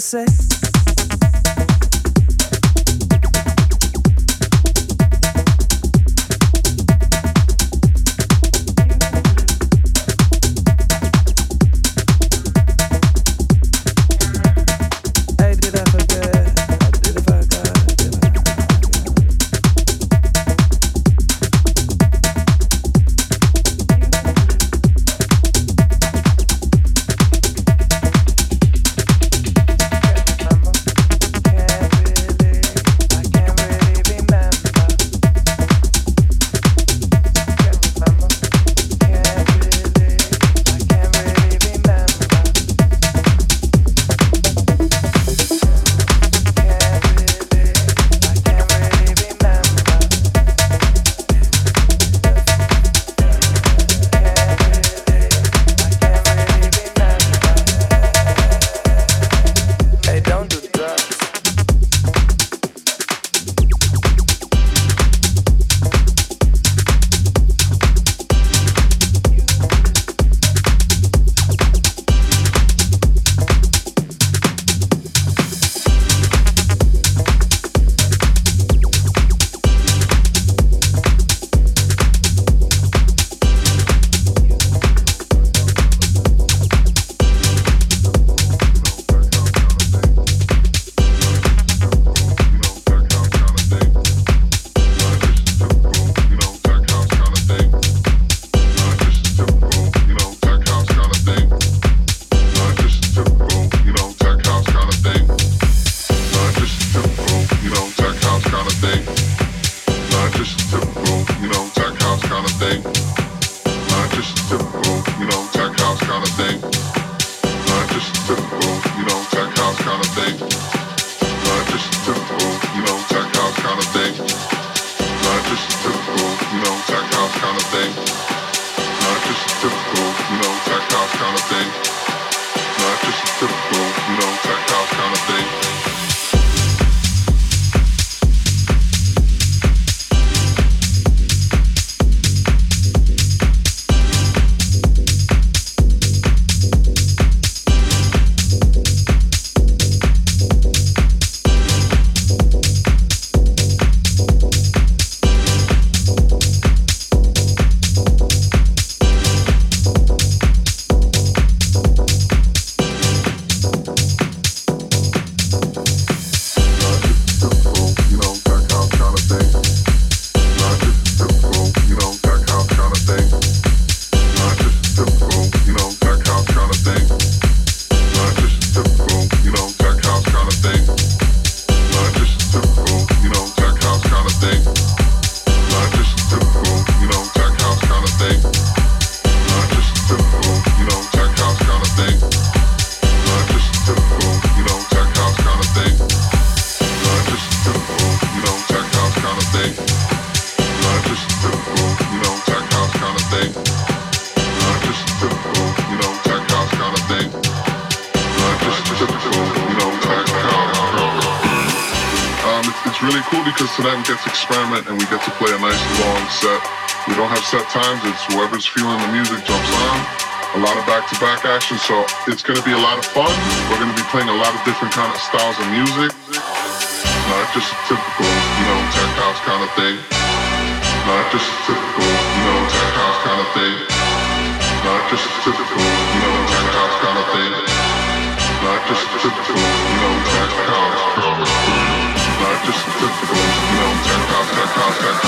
say? Did I just say? So it's to be a lot of fun. We're to be playing a lot of different kind of styles of music. Not just a typical, you know, tech house kind of thing. Not just a typical, you know, tech house kind of thing. Not just a typical, you know, tech house kind of thing. Not just a typical, you know, tech house kind of thing. Not just a typical, you know, tech house, tech house, tech house,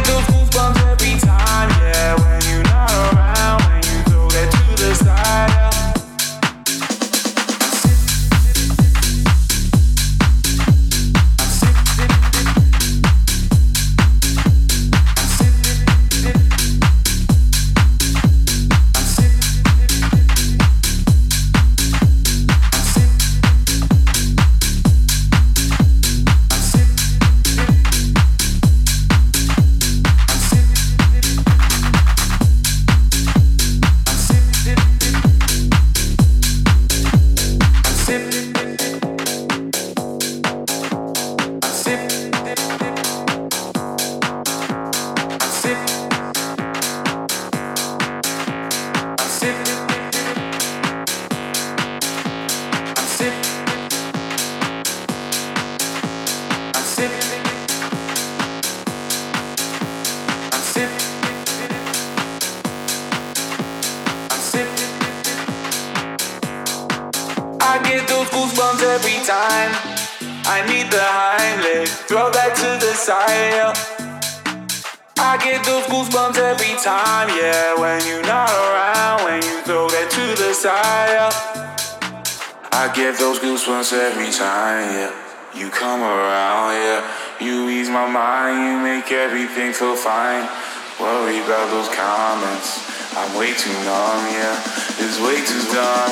tu numb, yeah. It's way too dumb,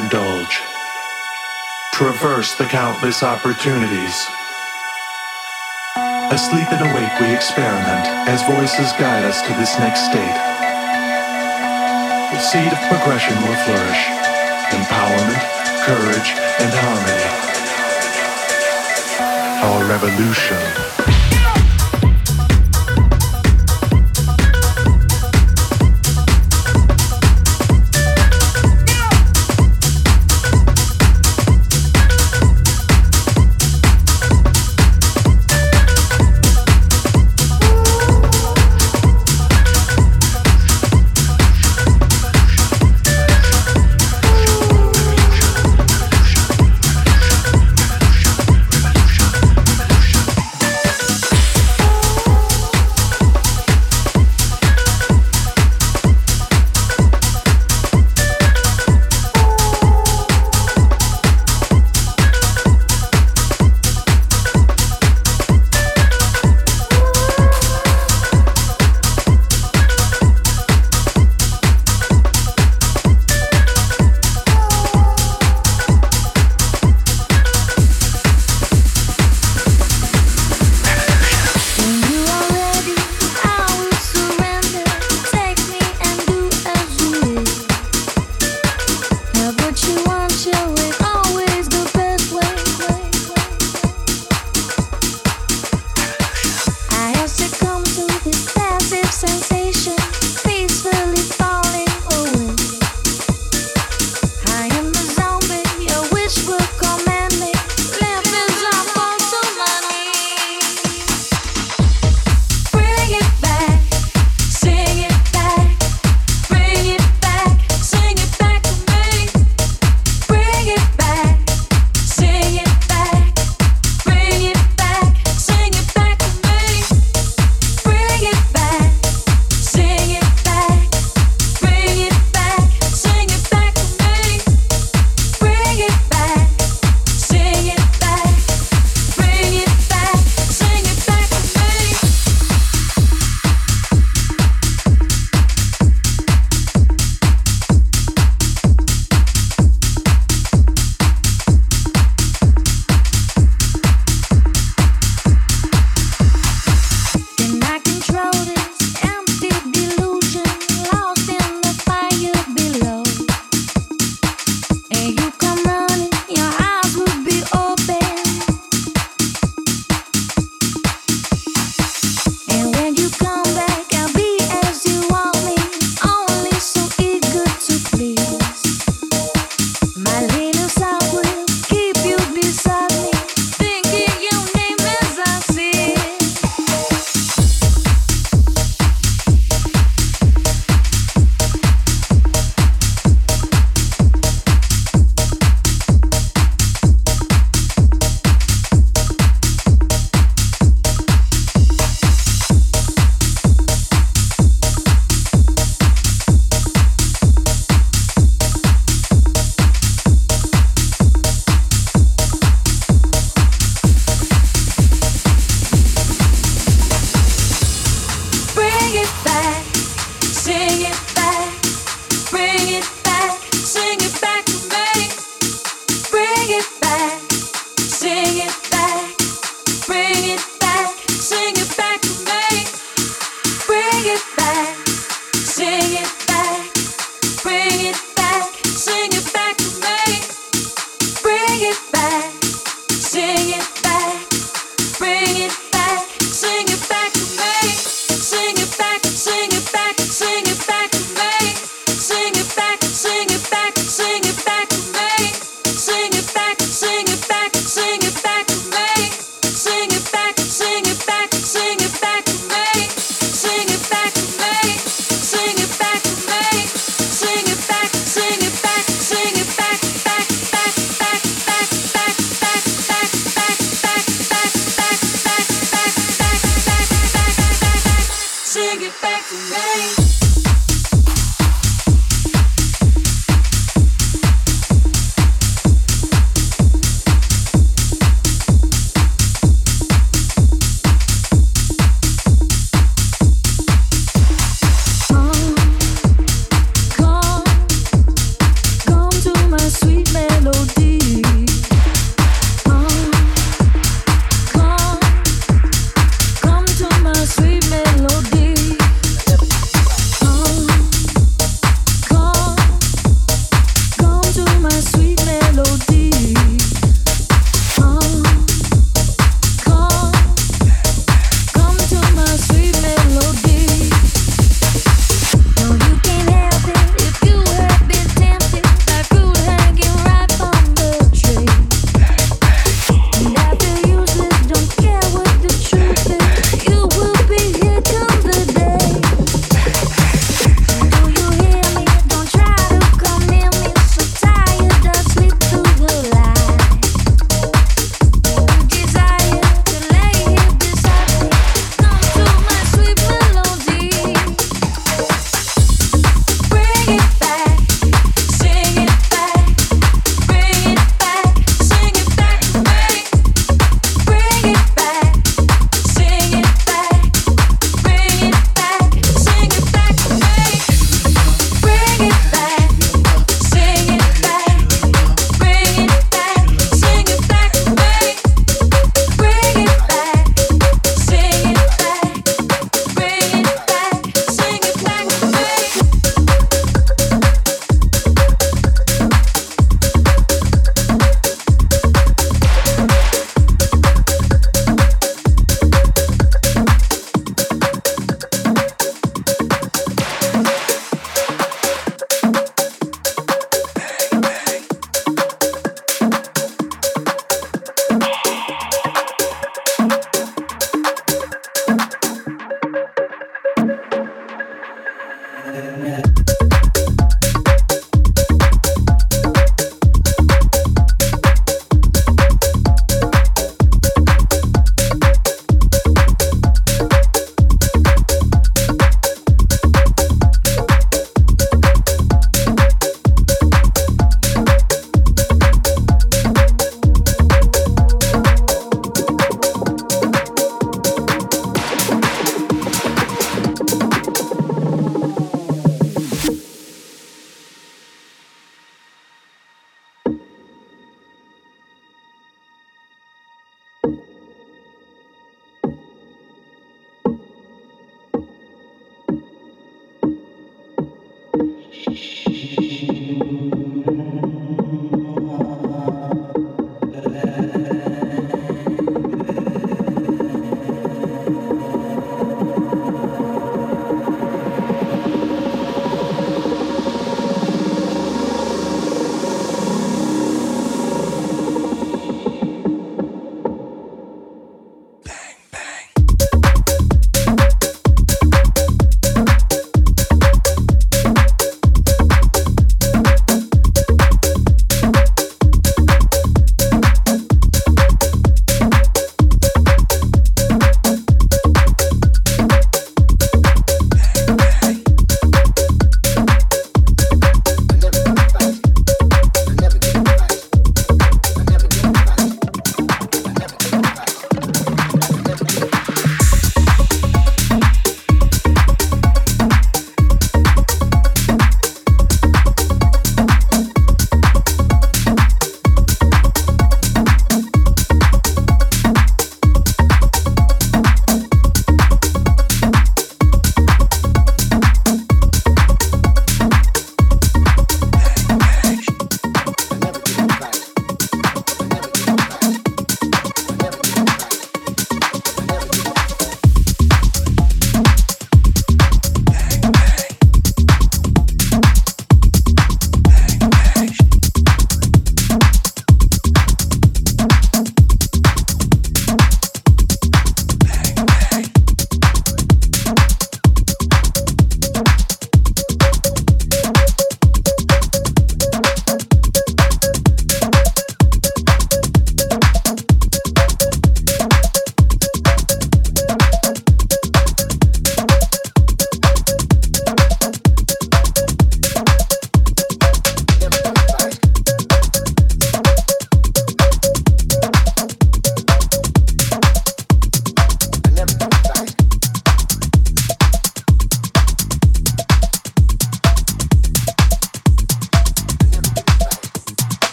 indulge. Traverse the countless opportunities. Asleep and awake, we experiment as voices guide us to this next state. The seed of progression will flourish. Empowerment, courage, and harmony. Our revolution.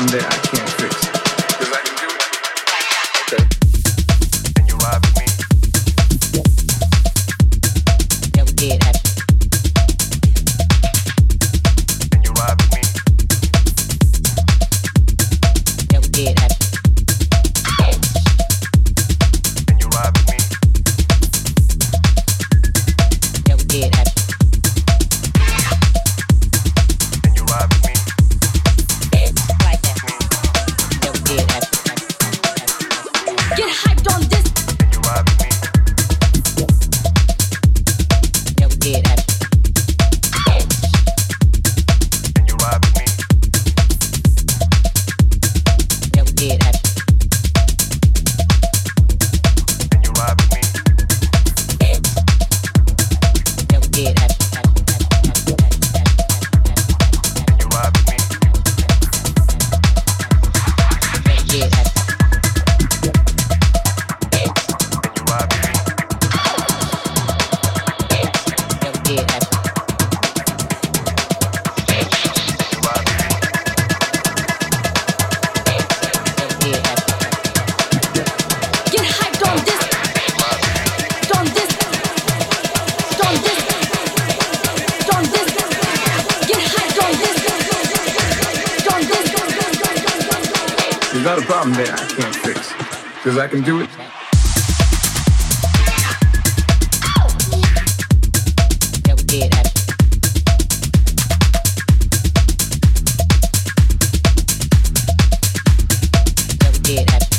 someday I can. Get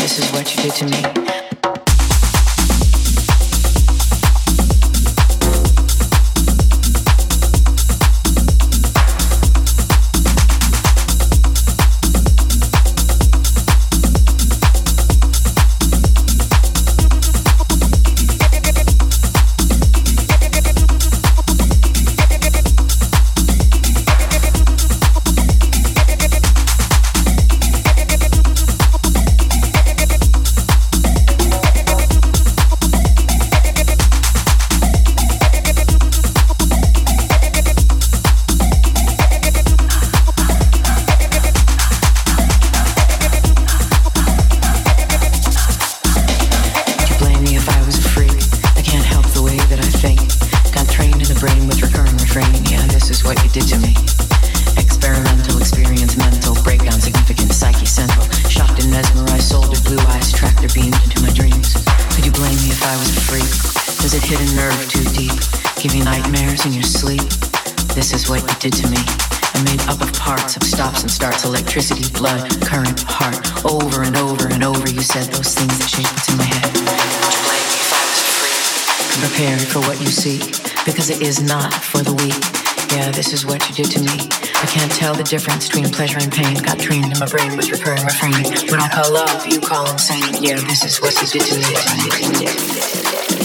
This is what you did to me. Difference between pleasure and pain got trained in my brain with recurring refrain. When I call love, you call insane. Yeah, this is what you did to me.